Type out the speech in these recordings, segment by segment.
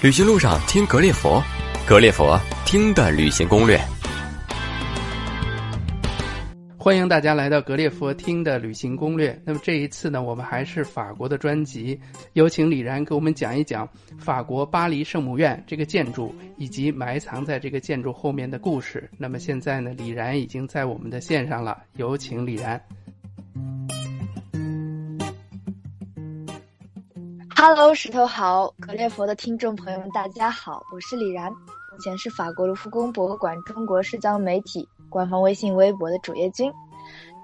旅行路上听格列佛，格列佛听的旅行攻略。欢迎大家来到格列佛听的旅行攻略。那么这一次呢，我们还是法国的专辑，有请李然给我们讲一讲法国巴黎圣母院这个建筑以及埋藏在这个建筑后面的故事。那么现在呢，李然已经在我们的线上了，有请李然。Hello，石头好，格列佛的听众朋友们，大家好，我是李然，目前是法国卢浮宫博物馆中国社交媒体官方微信微博的主页君。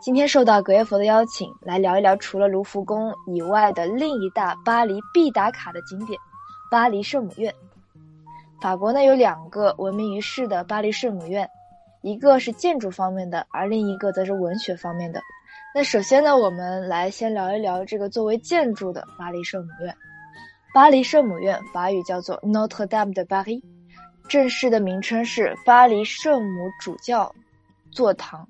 今天受到格列佛的邀请，来聊一聊除了卢浮宫以外的另一大巴黎必打卡的景点——巴黎圣母院。法国呢有两个闻名于世的巴黎圣母院，一个是建筑方面的，而另一个则是文学方面的。那首先呢，我们来先聊一聊这个作为建筑的巴黎圣母院。巴黎圣母院法语叫做 Notre Dame de Paris，正式的名称是巴黎圣母主教座堂。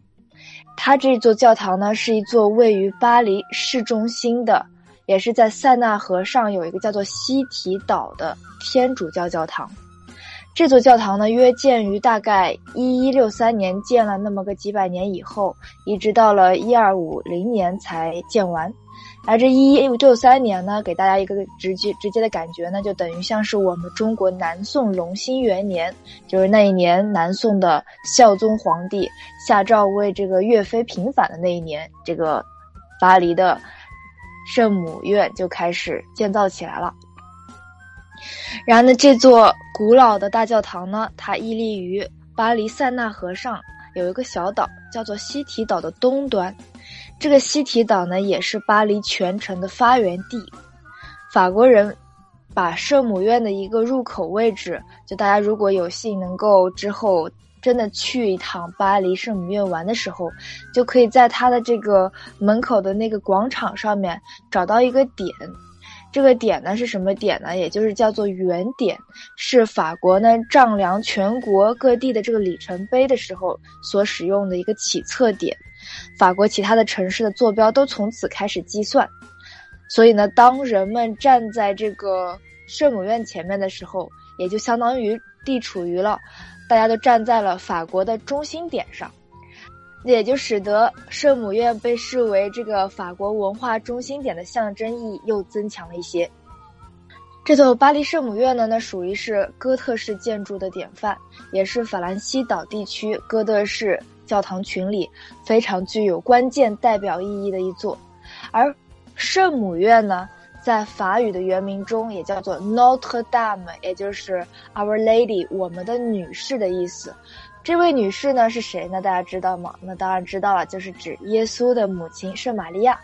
它这座教堂呢，是一座位于巴黎市中心的，也是在塞纳河上有一个叫做西提岛的天主教教堂。这座教堂呢，约建于大概一一六三年，建了那么个几百年以后，一直到了一二五零年才建完。而这一一六三年呢，给大家一个直接直接的感觉呢，就等于像是我们中国南宋隆兴元年，就是那一年南宋的孝宗皇帝下诏为这个岳飞平反的那一年，这个巴黎的圣母院就开始建造起来了。然后呢，这座古老的大教堂呢，它屹立于巴黎塞纳河上，有一个小岛叫做西提岛的东端。这个西提岛呢，也是巴黎全城的发源地。法国人把圣母院的一个入口位置，就大家如果有幸能够之后真的去一趟巴黎圣母院玩的时候，就可以在它的这个门口的那个广场上面找到一个点。这个点呢是什么点呢？也就是叫做原点，是法国呢丈量全国各地的这个里程碑的时候所使用的一个起测点。法国其他的城市的坐标都从此开始计算。所以呢，当人们站在这个圣母院前面的时候，也就相当于地处于了，大家都站在了法国的中心点上。也就使得圣母院被视为这个法国文化中心点的象征意义又增强了一些。这座巴黎圣母院呢，那属于是哥特式建筑的典范，也是法兰西岛地区哥特式教堂群里非常具有关键代表意义的一座。而圣母院呢，在法语的原名中也叫做 Notre Dame，也就是 Our Lady，我们的女士的意思。这位女士呢是谁呢？大家知道吗？那当然知道了，就是指耶稣的母亲圣玛利亚。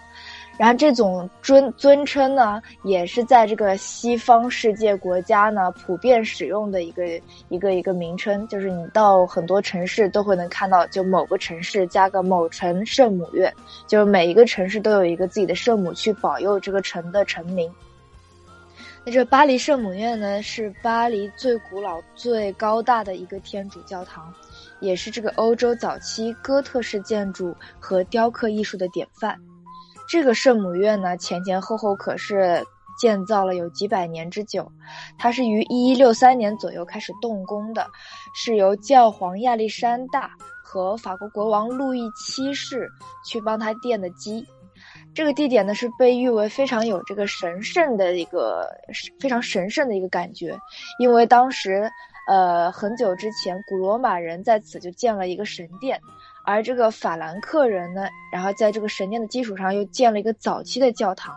然后这种尊尊称呢，也是在这个西方世界国家呢普遍使用的一个一个一个名称。就是你到很多城市都会能看到，就某个城市加个某城圣母院，就是每一个城市都有一个自己的圣母去保佑这个城的臣民。那这巴黎圣母院呢，是巴黎最古老、最高大的一个天主教堂。也是这个欧洲早期哥特式建筑和雕刻艺术的典范。这个圣母院呢，前前后后可是建造了有几百年之久。它是于一一六三年左右开始动工的，是由教皇亚历山大和法国国王路易七世去帮他奠的基。这个地点呢，是被誉为非常有这个神圣的一个非常神圣的一个感觉，因为当时。呃，很久之前，古罗马人在此就建了一个神殿，而这个法兰克人呢，然后在这个神殿的基础上又建了一个早期的教堂，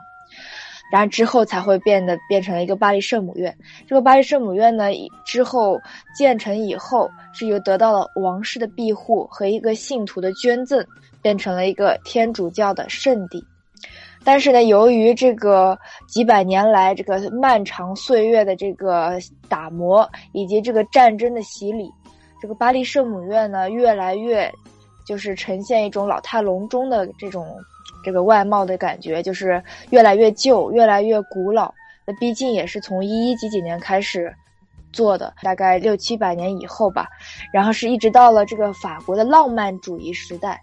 然后之后才会变得变成了一个巴黎圣母院。这个巴黎圣母院呢，之后建成以后，是由得到了王室的庇护和一个信徒的捐赠，变成了一个天主教的圣地。但是呢，由于这个几百年来这个漫长岁月的这个打磨，以及这个战争的洗礼，这个巴黎圣母院呢，越来越就是呈现一种老态龙钟的这种这个外貌的感觉，就是越来越旧，越来越古老。那毕竟也是从一一几几年开始做的，大概六七百年以后吧，然后是一直到了这个法国的浪漫主义时代。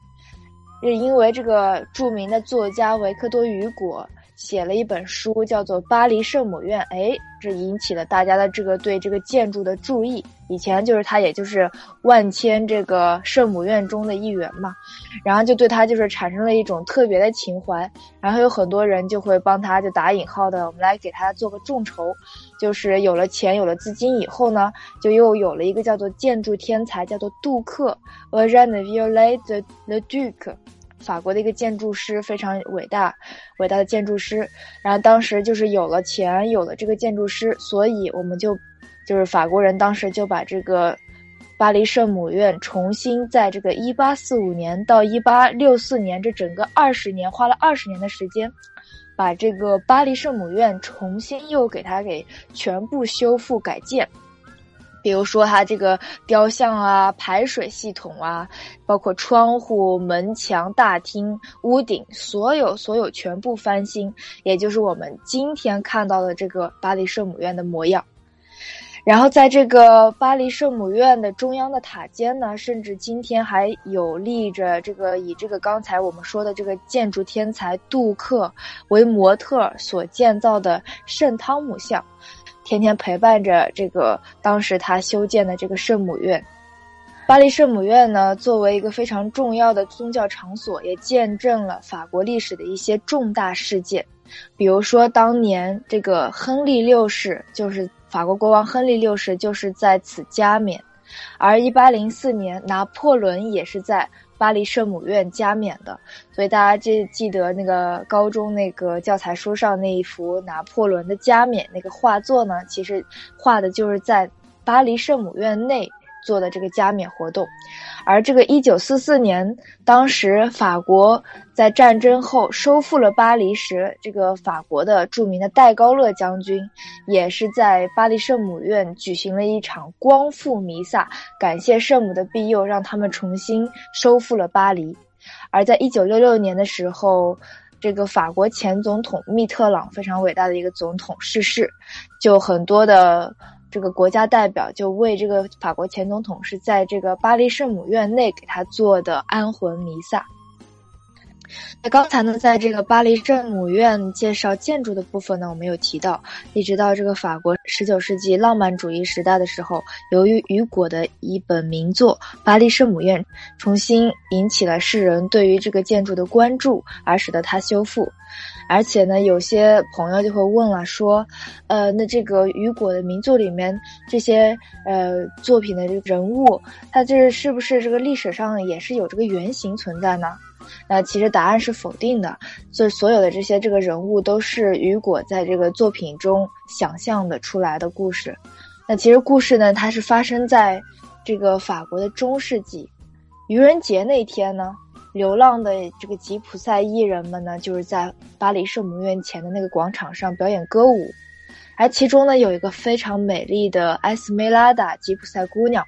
是因为这个著名的作家维克多·雨果写了一本书，叫做《巴黎圣母院》。哎，这引起了大家的这个对这个建筑的注意。以前就是他，也就是万千这个圣母院中的一员嘛，然后就对他就是产生了一种特别的情怀。然后有很多人就会帮他就打引号的，我们来给他做个众筹。就是有了钱，有了资金以后呢，就又有了一个叫做建筑天才，叫做杜克 e u g e n e Viollet de Duc。法国的一个建筑师非常伟大，伟大的建筑师。然后当时就是有了钱，有了这个建筑师，所以我们就，就是法国人当时就把这个巴黎圣母院重新在这个一八四五年到一八六四年这整个二十年，花了二十年的时间，把这个巴黎圣母院重新又给它给全部修复改建。比如说，它这个雕像啊、排水系统啊，包括窗户、门墙、大厅、屋顶，所有所有全部翻新，也就是我们今天看到的这个巴黎圣母院的模样。然后，在这个巴黎圣母院的中央的塔尖呢，甚至今天还有立着这个以这个刚才我们说的这个建筑天才杜克为模特所建造的圣汤姆像。天天陪伴着这个当时他修建的这个圣母院，巴黎圣母院呢，作为一个非常重要的宗教场所，也见证了法国历史的一些重大事件，比如说当年这个亨利六世，就是法国国王亨利六世，就是在此加冕，而一八零四年拿破仑也是在。巴黎圣母院加冕的，所以大家记记得那个高中那个教材书上那一幅拿破仑的加冕那个画作呢，其实画的就是在巴黎圣母院内。做的这个加冕活动，而这个一九四四年，当时法国在战争后收复了巴黎时，这个法国的著名的戴高乐将军，也是在巴黎圣母院举行了一场光复弥撒，感谢圣母的庇佑，让他们重新收复了巴黎。而在一九六六年的时候，这个法国前总统密特朗非常伟大的一个总统逝世，就很多的。这个国家代表就为这个法国前总统是在这个巴黎圣母院内给他做的安魂弥撒。那刚才呢，在这个巴黎圣母院介绍建筑的部分呢，我们有提到，一直到这个法国十九世纪浪漫主义时代的时候，由于雨果的一本名作《巴黎圣母院》重新引起了世人对于这个建筑的关注，而使得它修复。而且呢，有些朋友就会问了，说，呃，那这个雨果的名作里面这些呃作品的这个人物，他这是不是这个历史上也是有这个原型存在呢？那其实答案是否定的，所以所有的这些这个人物都是雨果在这个作品中想象的出来的故事。那其实故事呢，它是发生在这个法国的中世纪，愚人节那天呢。流浪的这个吉普赛艺人们呢，就是在巴黎圣母院前的那个广场上表演歌舞，而其中呢有一个非常美丽的埃斯梅拉达吉普赛姑娘，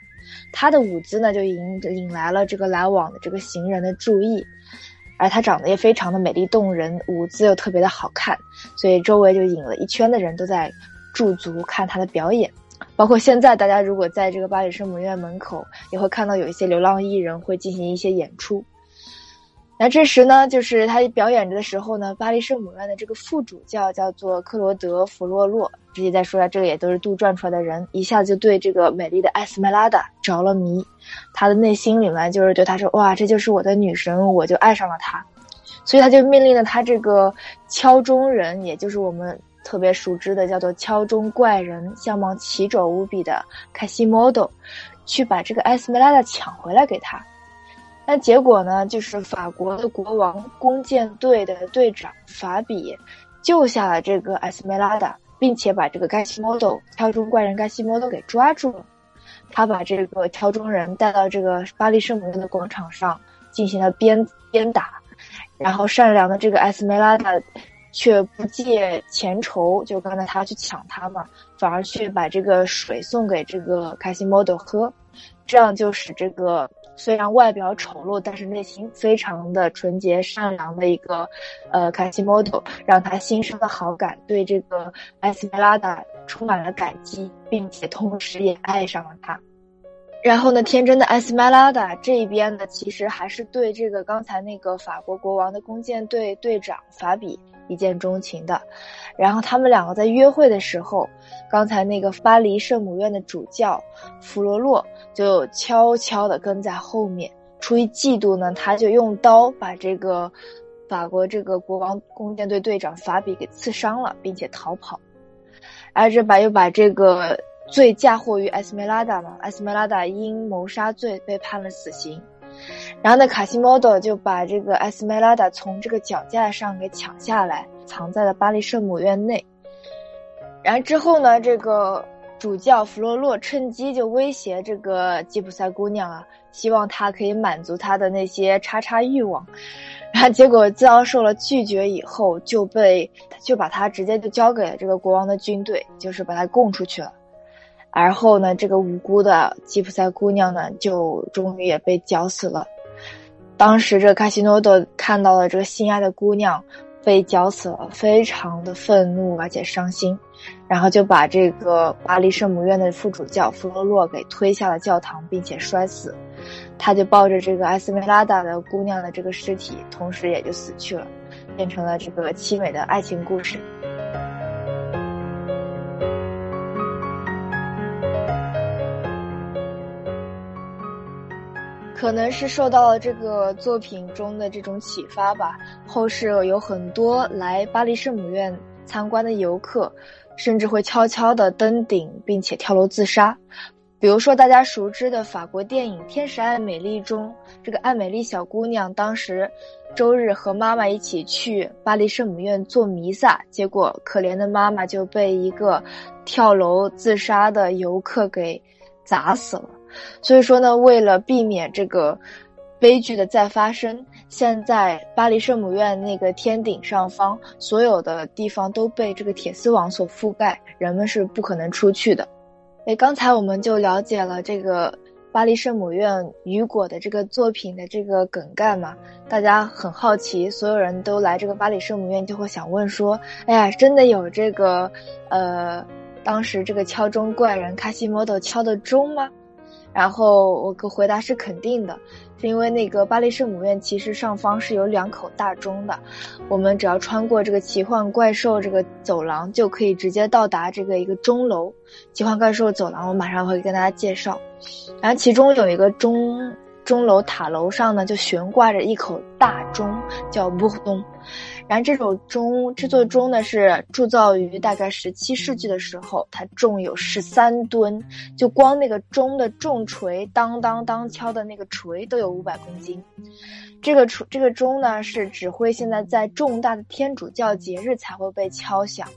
她的舞姿呢就引引来了这个来往的这个行人的注意，而她长得也非常的美丽动人，舞姿又特别的好看，所以周围就引了一圈的人都在驻足看她的表演，包括现在大家如果在这个巴黎圣母院门口，也会看到有一些流浪艺人会进行一些演出。那这时呢，就是他表演着的时候呢，巴黎圣母院的这个副主教叫做克罗德·弗洛洛，直接再说下，这个也都是杜撰出来的人，一下就对这个美丽的艾斯梅拉达着了迷，他的内心里面就是对他说：“哇，这就是我的女神，我就爱上了她。”所以他就命令了他这个敲钟人，也就是我们特别熟知的叫做敲钟怪人，相貌奇丑无比的卡西莫多，去把这个艾斯梅拉达抢回来给他。那结果呢？就是法国的国王弓箭队的队长法比救下了这个埃斯梅拉达，并且把这个盖西莫多敲钟怪人盖西莫多给抓住了。他把这个敲钟人带到这个巴黎圣母院的广场上进行了鞭鞭打，然后善良的这个埃斯梅拉达却不借前仇，就刚才他去抢他嘛，反而去把这个水送给这个盖西莫多喝，这样就使这个。虽然外表丑陋，但是内心非常的纯洁善良的一个，呃，卡西莫多，让他心生了好感，对这个艾斯梅拉达充满了感激，并且同时也爱上了他。然后呢，天真的艾斯梅拉达这一边呢，其实还是对这个刚才那个法国国王的弓箭队队长法比一见钟情的。然后他们两个在约会的时候，刚才那个巴黎圣母院的主教弗罗洛就悄悄地跟在后面，出于嫉妒呢，他就用刀把这个法国这个国王弓箭队队长法比给刺伤了，并且逃跑。而这把又把这个罪嫁祸于艾斯梅拉达嘛，艾斯梅拉达因谋杀罪被判了死刑。然后呢，卡西莫多就把这个埃斯梅拉达从这个脚架上给抢下来，藏在了巴黎圣母院内。然后之后呢，这个主教弗洛洛趁机就威胁这个吉普赛姑娘啊，希望她可以满足他的那些叉叉欲望。然后结果遭受了拒绝以后，就被就把他直接就交给了这个国王的军队，就是把他供出去了。而后呢，这个无辜的吉普赛姑娘呢，就终于也被绞死了。当时这卡西诺多看到了这个心爱的姑娘被绞死了，非常的愤怒而且伤心，然后就把这个巴黎圣母院的副主教弗洛洛给推下了教堂，并且摔死。他就抱着这个埃斯梅拉达的姑娘的这个尸体，同时也就死去了，变成了这个凄美的爱情故事。可能是受到了这个作品中的这种启发吧，后世有很多来巴黎圣母院参观的游客，甚至会悄悄地登顶并且跳楼自杀。比如说大家熟知的法国电影《天使爱美丽》中，这个爱美丽小姑娘当时周日和妈妈一起去巴黎圣母院做弥撒，结果可怜的妈妈就被一个跳楼自杀的游客给砸死了。所以说呢，为了避免这个悲剧的再发生，现在巴黎圣母院那个天顶上方所有的地方都被这个铁丝网所覆盖，人们是不可能出去的。哎，刚才我们就了解了这个巴黎圣母院雨果的这个作品的这个梗概嘛，大家很好奇，所有人都来这个巴黎圣母院就会想问说：哎呀，真的有这个呃，当时这个敲钟怪人卡西莫多敲的钟吗？然后我个回答是肯定的，是因为那个巴黎圣母院其实上方是有两口大钟的，我们只要穿过这个奇幻怪兽这个走廊，就可以直接到达这个一个钟楼。奇幻怪兽走廊，我马上会跟大家介绍。然后其中有一个钟钟楼塔楼上呢，就悬挂着一口大钟，叫布东。然后这种钟，这座钟呢是铸造于大概十七世纪的时候，它重有十三吨，就光那个钟的重锤，当当当敲的那个锤都有五百公斤。这个锤，这个钟呢是指挥现在在重大的天主教节日才会被敲响，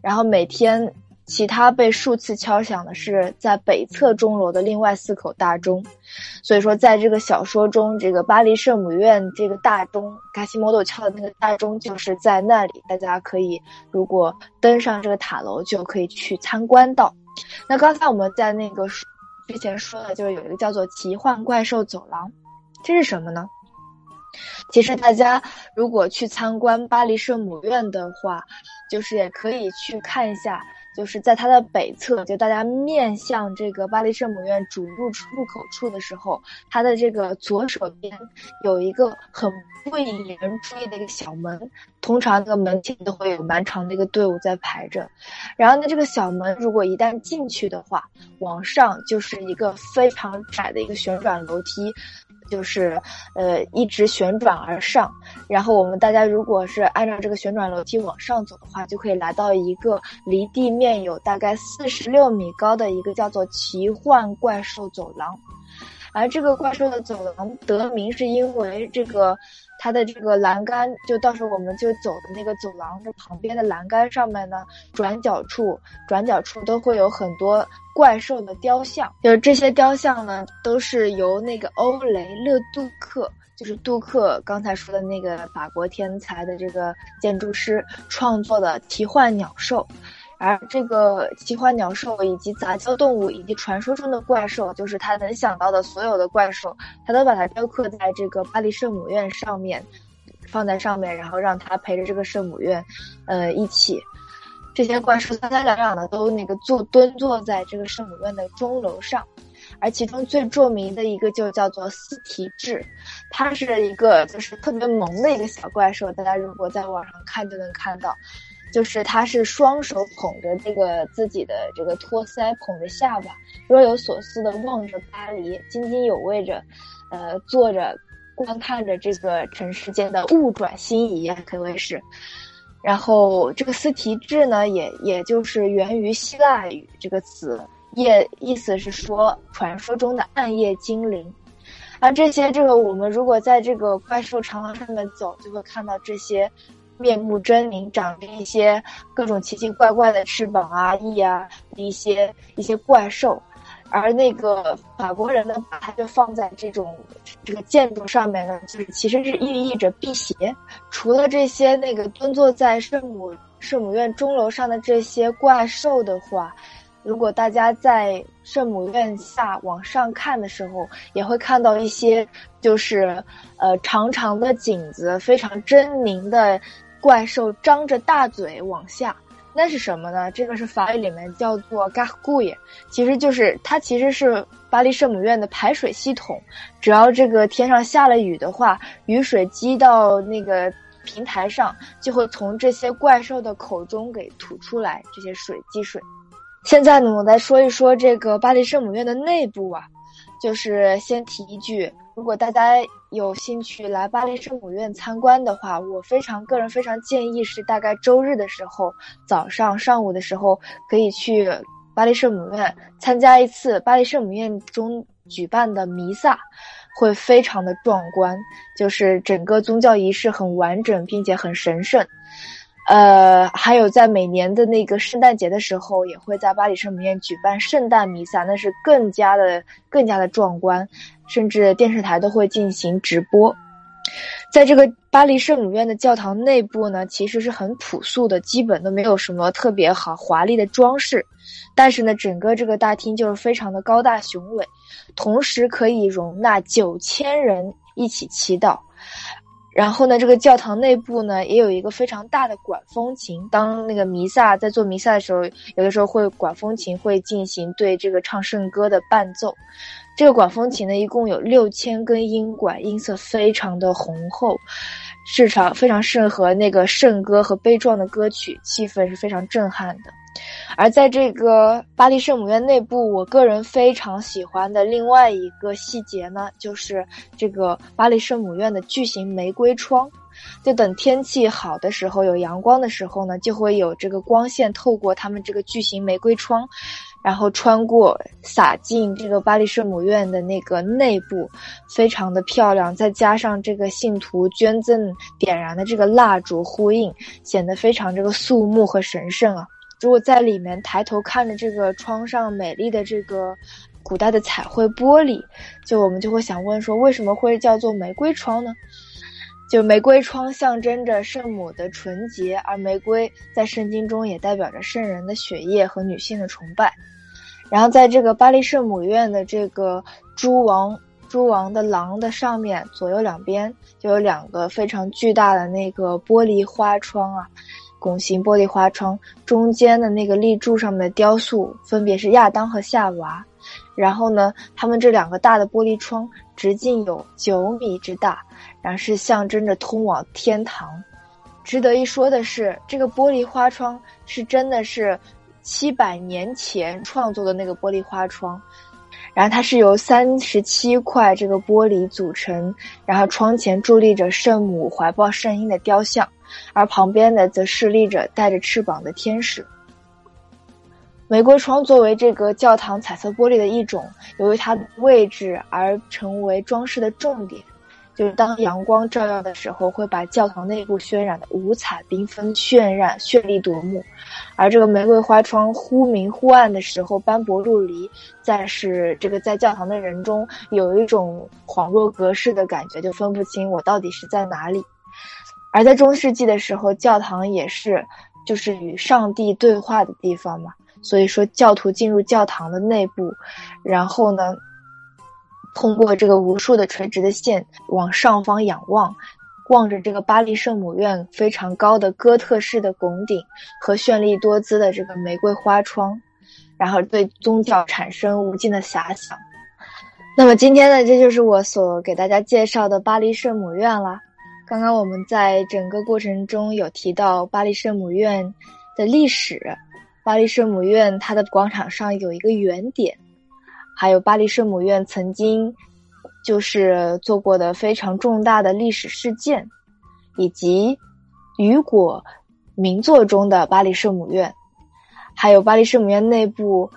然后每天。其他被数次敲响的是在北侧钟楼的另外四口大钟，所以说在这个小说中，这个巴黎圣母院这个大钟，卡西莫多敲的那个大钟就是在那里。大家可以如果登上这个塔楼，就可以去参观到。那刚才我们在那个之前说的，就是有一个叫做奇幻怪兽走廊，这是什么呢？其实大家如果去参观巴黎圣母院的话，就是也可以去看一下。就是在它的北侧，就大家面向这个巴黎圣母院主入出入口处的时候，它的这个左手边有一个很不引人注意的一个小门，通常这个门前都会有蛮长的一个队伍在排着。然后呢，这个小门如果一旦进去的话，往上就是一个非常窄的一个旋转楼梯。就是，呃，一直旋转而上，然后我们大家如果是按照这个旋转楼梯往上走的话，就可以来到一个离地面有大概四十六米高的一个叫做奇幻怪兽走廊，而这个怪兽的走廊得名是因为这个。它的这个栏杆，就到时候我们就走的那个走廊的旁边的栏杆上面呢，转角处，转角处都会有很多怪兽的雕像。就是这些雕像呢，都是由那个欧雷勒杜克，就是杜克刚才说的那个法国天才的这个建筑师创作的奇幻鸟兽。而这个奇幻鸟兽以及杂交动物以及传说中的怪兽，就是他能想到的所有的怪兽，他都把它雕刻在这个巴黎圣母院上面，放在上面，然后让他陪着这个圣母院，呃，一起。这些怪兽三三两两的都那个坐蹲坐在这个圣母院的钟楼上，而其中最著名的一个就叫做斯提治，它是一个就是特别萌的一个小怪兽，大家如果在网上看就能看到，就是他是双手捧着这个自己的这个托腮，捧着下巴，若有所思的望着巴黎，津津有味着，呃，坐着观看着这个尘世间的物转星移，可谓是。然后这个斯提治呢，也也就是源于希腊语这个词。夜意思是说，传说中的暗夜精灵，而这些这个我们如果在这个怪兽长廊上面走，就会看到这些面目狰狞、长着一些各种奇奇怪怪的翅膀啊、翼啊一些一些怪兽，而那个法国人呢，把它就放在这种这个建筑上面呢，就是其实是寓意着辟邪。除了这些那个蹲坐在圣母圣母院钟楼上的这些怪兽的话。如果大家在圣母院下往上看的时候，也会看到一些，就是呃长长的颈子、非常狰狞的怪兽，张着大嘴往下。那是什么呢？这个是法语里面叫做 g a r g o u i 其实就是它其实是巴黎圣母院的排水系统。只要这个天上下了雨的话，雨水积到那个平台上，就会从这些怪兽的口中给吐出来这些水积水。现在呢，我来说一说这个巴黎圣母院的内部啊，就是先提一句，如果大家有兴趣来巴黎圣母院参观的话，我非常个人非常建议是大概周日的时候早上上午的时候可以去巴黎圣母院参加一次巴黎圣母院中举办的弥撒，会非常的壮观，就是整个宗教仪式很完整并且很神圣。呃，还有在每年的那个圣诞节的时候，也会在巴黎圣母院举办圣诞弥撒，那是更加的、更加的壮观，甚至电视台都会进行直播。在这个巴黎圣母院的教堂内部呢，其实是很朴素的，基本都没有什么特别好华丽的装饰，但是呢，整个这个大厅就是非常的高大雄伟，同时可以容纳九千人一起祈祷。然后呢，这个教堂内部呢也有一个非常大的管风琴。当那个弥撒在做弥撒的时候，有的时候会管风琴会进行对这个唱圣歌的伴奏。这个管风琴呢，一共有六千根音管，音色非常的浑厚，市场非常适合那个圣歌和悲壮的歌曲，气氛是非常震撼的。而在这个巴黎圣母院内部，我个人非常喜欢的另外一个细节呢，就是这个巴黎圣母院的巨型玫瑰窗。就等天气好的时候，有阳光的时候呢，就会有这个光线透过他们这个巨型玫瑰窗，然后穿过洒进这个巴黎圣母院的那个内部，非常的漂亮。再加上这个信徒捐赠点燃的这个蜡烛呼应，显得非常这个肃穆和神圣啊。如果在里面抬头看着这个窗上美丽的这个古代的彩绘玻璃，就我们就会想问说，为什么会叫做玫瑰窗呢？就玫瑰窗象征着圣母的纯洁，而玫瑰在圣经中也代表着圣人的血液和女性的崇拜。然后在这个巴黎圣母院的这个诸王诸王的廊的上面，左右两边就有两个非常巨大的那个玻璃花窗啊。拱形玻璃花窗中间的那个立柱上面的雕塑分别是亚当和夏娃，然后呢，他们这两个大的玻璃窗直径有九米之大，然后是象征着通往天堂。值得一说的是，这个玻璃花窗是真的是七百年前创作的那个玻璃花窗，然后它是由三十七块这个玻璃组成，然后窗前伫立着圣母怀抱圣婴的雕像。而旁边的则侍立着带着翅膀的天使。玫瑰窗作为这个教堂彩色玻璃的一种，由于它的位置而成为装饰的重点。就是当阳光照耀的时候，会把教堂内部渲染的五彩缤纷、渲染绚丽夺目。而这个玫瑰花窗忽明忽暗的时候，斑驳陆离，在使这个在教堂的人中有一种恍若隔世的感觉，就分不清我到底是在哪里。而在中世纪的时候，教堂也是就是与上帝对话的地方嘛。所以说，教徒进入教堂的内部，然后呢，通过这个无数的垂直的线往上方仰望，望着这个巴黎圣母院非常高的哥特式的拱顶和绚丽多姿的这个玫瑰花窗，然后对宗教产生无尽的遐想。那么今天呢，这就是我所给大家介绍的巴黎圣母院了。刚刚我们在整个过程中有提到巴黎圣母院的历史，巴黎圣母院它的广场上有一个圆点，还有巴黎圣母院曾经就是做过的非常重大的历史事件，以及雨果名作中的巴黎圣母院，还有巴黎圣母院内部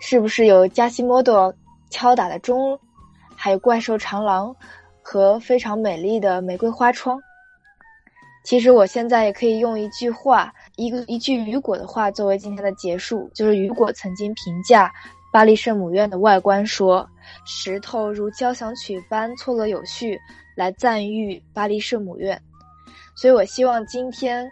是不是有加西莫多？敲打的钟，还有怪兽长廊和非常美丽的玫瑰花窗。其实我现在也可以用一句话，一个一句雨果的话作为今天的结束，就是雨果曾经评价巴黎圣母院的外观说：“石头如交响曲般错落有序，来赞誉巴黎圣母院。”所以我希望今天。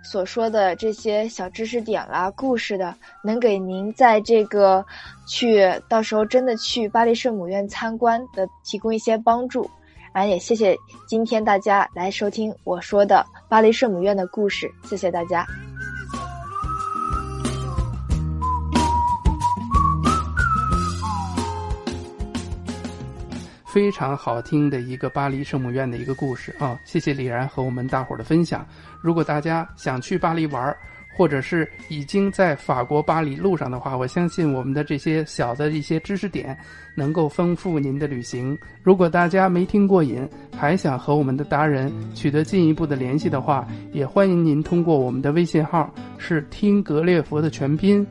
所说的这些小知识点啦、故事的，能给您在这个去到时候真的去巴黎圣母院参观的提供一些帮助。然后也谢谢今天大家来收听我说的巴黎圣母院的故事，谢谢大家。非常好听的一个巴黎圣母院的一个故事啊！谢谢李然和我们大伙儿的分享。如果大家想去巴黎玩儿，或者是已经在法国巴黎路上的话，我相信我们的这些小的一些知识点能够丰富您的旅行。如果大家没听过瘾，还想和我们的达人取得进一步的联系的话，也欢迎您通过我们的微信号是听格列佛的全拼。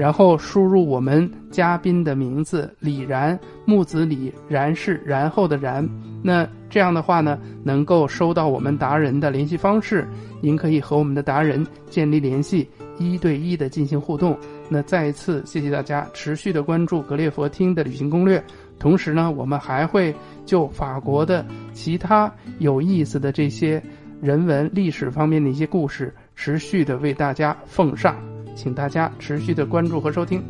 然后输入我们嘉宾的名字李然木子李然是然后的然，那这样的话呢，能够收到我们达人的联系方式，您可以和我们的达人建立联系，一对一的进行互动。那再一次谢谢大家持续的关注格列佛听的旅行攻略，同时呢，我们还会就法国的其他有意思的这些人文历史方面的一些故事，持续的为大家奉上。请大家持续的关注和收听。